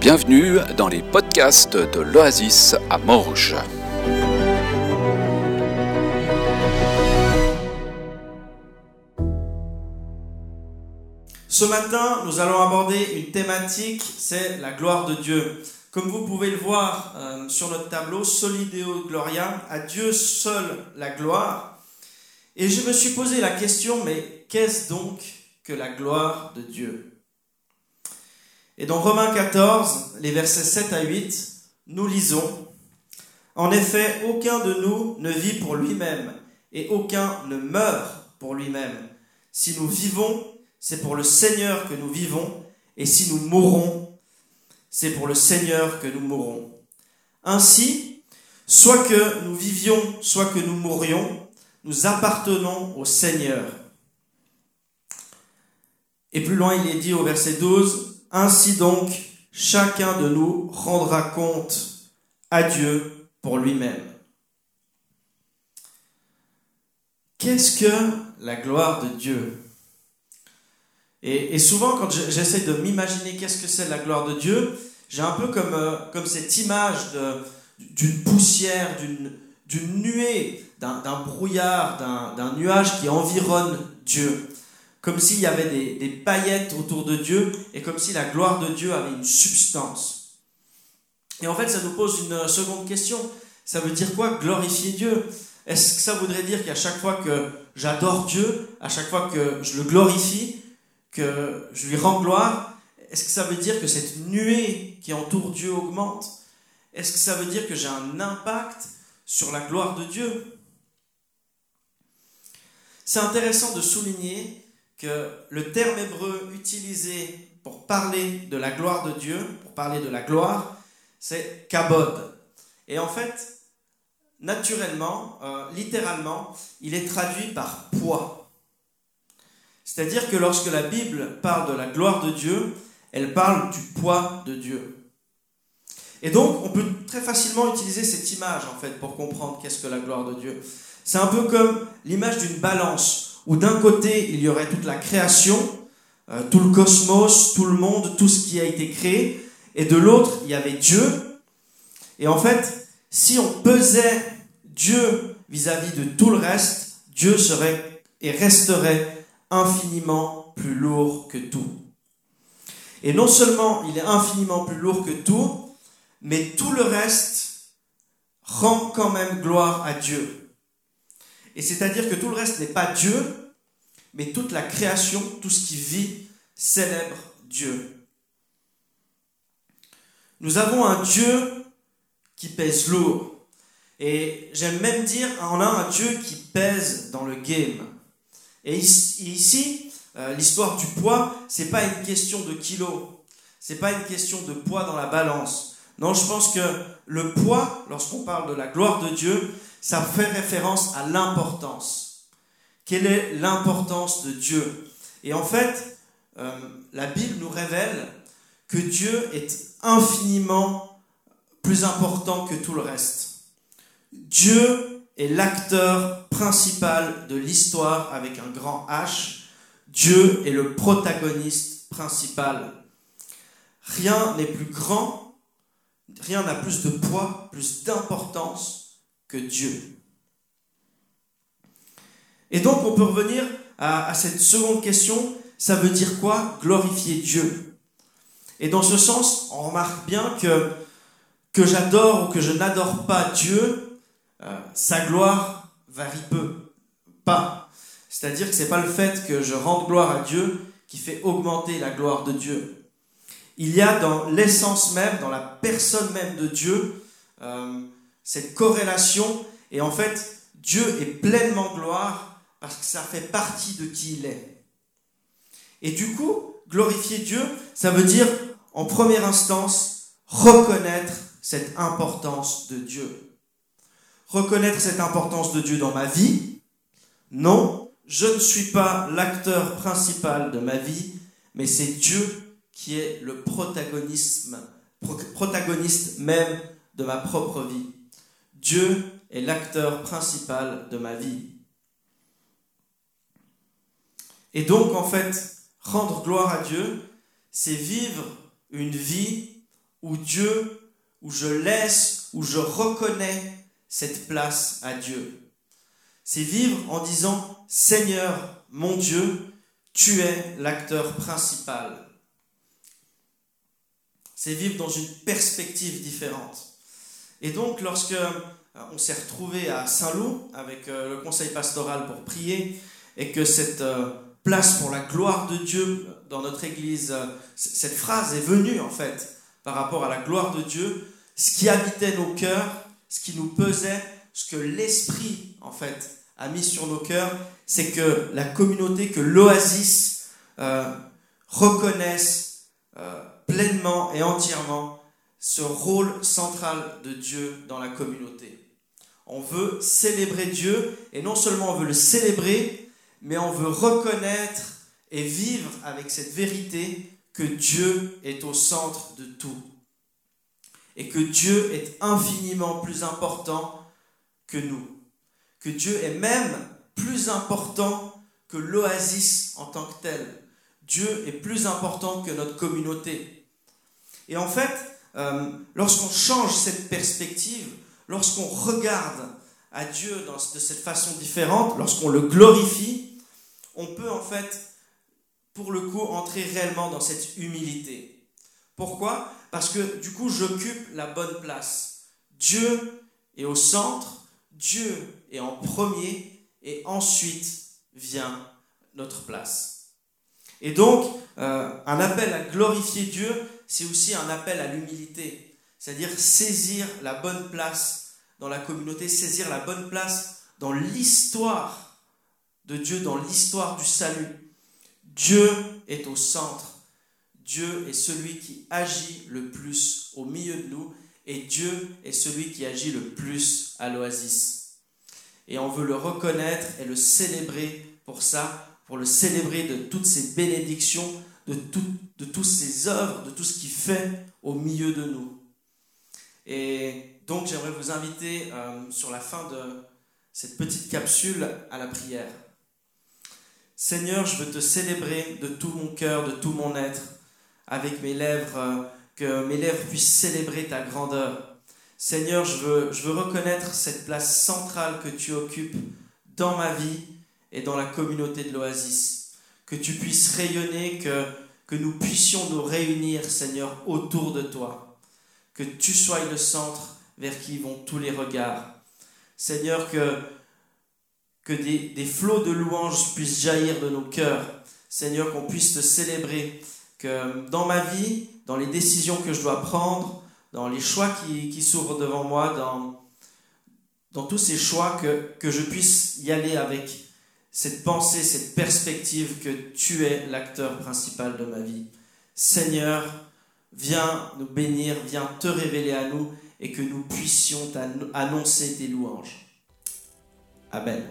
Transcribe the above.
Bienvenue dans les podcasts de l'Oasis à Morges. Ce matin, nous allons aborder une thématique, c'est la gloire de Dieu. Comme vous pouvez le voir euh, sur notre tableau, Solideo Gloria, à Dieu seul la gloire. Et je me suis posé la question, mais qu'est-ce donc que la gloire de Dieu? Et dans Romains 14, les versets 7 à 8, nous lisons, En effet, aucun de nous ne vit pour lui-même, et aucun ne meurt pour lui-même. Si nous vivons, c'est pour le Seigneur que nous vivons, et si nous mourrons, c'est pour le Seigneur que nous mourrons. Ainsi, soit que nous vivions, soit que nous mourions, nous appartenons au Seigneur. Et plus loin, il est dit au verset 12, Ainsi donc, chacun de nous rendra compte à Dieu pour lui-même. Qu'est-ce que la gloire de Dieu? Et, souvent, quand j'essaie de m'imaginer qu'est-ce que c'est la gloire de Dieu, j'ai un peu comme, euh, comme cette image d'une poussière, d'une nuée, d'un brouillard, d'un nuage qui environne Dieu. Comme s'il y avait des, des paillettes autour de Dieu et comme si la gloire de Dieu avait une substance. Et en fait, ça nous pose une seconde question. Ça veut dire quoi glorifier Dieu? Est-ce que ça voudrait dire qu'à chaque fois que j'adore Dieu, à chaque fois que je le glorifie, que je lui rends gloire, est-ce que ça veut dire que cette nuée qui entoure Dieu augmente? Est-ce que ça veut dire que j'ai un impact sur la gloire de Dieu? C'est intéressant de souligner que le terme hébreu utilisé pour parler de la gloire de Dieu, pour parler de la gloire, c'est kabod. Et en fait, naturellement, euh, littéralement, il est traduit par poids. C'est-à-dire que lorsque la Bible parle de la gloire de Dieu, elle parle du poids de Dieu. Et donc, on peut très facilement utiliser cette image, en fait, pour comprendre qu'est-ce que la gloire de Dieu. C'est un peu comme l'image d'une balance, où d'un côté, il y aurait toute la création, euh, tout le cosmos, tout le monde, tout ce qui a été créé, et de l'autre, il y avait Dieu. Et en fait, si on pesait Dieu vis-à-vis -vis de tout le reste, Dieu serait et resterait infiniment plus lourd que tout. Et non seulement il est infiniment plus lourd que tout, mais tout le reste rend quand même gloire à Dieu. Et c'est-à-dire que tout le reste n'est pas Dieu, mais toute la création, tout ce qui vit, célèbre Dieu. Nous avons un Dieu qui pèse lourd. Et j'aime même dire, on a un Dieu qui pèse dans le game. Et ici, euh, l'histoire du poids, c'est pas une question de kilos, c'est pas une question de poids dans la balance. Non, je pense que le poids, lorsqu'on parle de la gloire de Dieu, ça fait référence à l'importance. Quelle est l'importance de Dieu? Et en fait, euh, la Bible nous révèle que Dieu est infiniment plus important que tout le reste. Dieu est l'acteur principal de l'histoire avec un grand H. Dieu est le protagoniste principal. Rien n'est plus grand, rien n'a plus de poids, plus d'importance que Dieu. Et donc on peut revenir à, cette seconde question, ça veut dire quoi glorifier Dieu? Et dans ce sens, on remarque bien que que j'adore ou que je n'adore pas Dieu, euh, sa gloire varie peu, pas. C'est-à-dire que ce n'est pas le fait que je rende gloire à Dieu qui fait augmenter la gloire de Dieu. Il y a dans l'essence même, dans la personne même de Dieu, euh, cette corrélation. Et en fait, Dieu est pleinement gloire parce que ça fait partie de qui il est. Et du coup, glorifier Dieu, ça veut dire, en première instance, reconnaître cette importance de Dieu reconnaître cette importance de Dieu dans ma vie. Non, je ne suis pas l'acteur principal de ma vie, mais c'est Dieu qui est le protagoniste même de ma propre vie. Dieu est l'acteur principal de ma vie. Et donc, en fait, rendre gloire à Dieu, c'est vivre une vie où Dieu, où je laisse, où je reconnais cette place à Dieu. C'est vivre en disant Seigneur, mon Dieu, tu es l'acteur principal. C'est vivre dans une perspective différente. Et donc, lorsque euh, on s'est retrouvé à Saint-Loup avec euh, le conseil pastoral pour prier, et que cette euh, place pour la gloire de Dieu dans notre Église, cette phrase est venue en fait par rapport à la gloire de Dieu, ce qui habitait nos cœurs, ce qui nous pesait, ce que l'Esprit en fait a mis sur nos cœurs, c'est que la communauté, que l'oasis reconnaisse pleinement et entièrement ce rôle central de Dieu dans la communauté. On veut célébrer Dieu et non seulement on veut le célébrer, mais on veut reconnaître et vivre avec cette vérité que Dieu est au centre de tout et que Dieu est infiniment plus important que nous, que Dieu est même plus important que l'oasis en tant que tel. Dieu est plus important que notre communauté. Et en fait, euh, lorsqu'on change cette perspective, lorsqu'on regarde à Dieu de cette façon différente, lorsqu'on le glorifie, on peut en fait, pour le coup, entrer réellement dans cette humilité. Pourquoi? Parce que du coup, j'occupe la bonne place. Dieu est au centre, Dieu est en premier, et ensuite vient notre place. Et donc, euh, un appel à glorifier Dieu, c'est aussi un appel à l'humilité, c'est-à-dire saisir la bonne place dans la communauté, saisir la bonne place dans l'histoire de Dieu, dans l'histoire du salut. Dieu est au centre. Dieu est celui qui agit le plus au milieu de nous et Dieu est celui qui agit le plus à l'oasis. Et on veut le reconnaître et le célébrer pour ça, pour le célébrer de toutes ses bénédictions, de, tout, de toutes ses œuvres, de tout ce qu'il fait au milieu de nous. Et donc j'aimerais vous inviter euh, sur la fin de cette petite capsule à la prière. Seigneur, je veux te célébrer de tout mon cœur, de tout mon être, avec mes lèvres, euh, que mes lèvres puissent célébrer ta grandeur. Seigneur, je veux, je veux reconnaître cette place centrale que tu occupes dans ma vie et dans la communauté de l'Oasis que tu puisses rayonner, que, nous puissions nous réunir, Seigneur, autour de toi. Que tu sois le centre vers qui vont tous les regards. Seigneur, que, des, flots de louanges puissent jaillir de nos cœurs. Seigneur, qu'on puisse te célébrer. Que dans ma vie, dans les décisions que je dois prendre, dans les choix qui, qui s'ouvrent devant moi, dans, dans tous ces choix, que, que je puisse y aller avec cette pensée, cette perspective que tu es l'acteur principal de ma vie. Seigneur, viens nous bénir, viens te révéler à nous et que nous puissions annoncer tes louanges. Amen.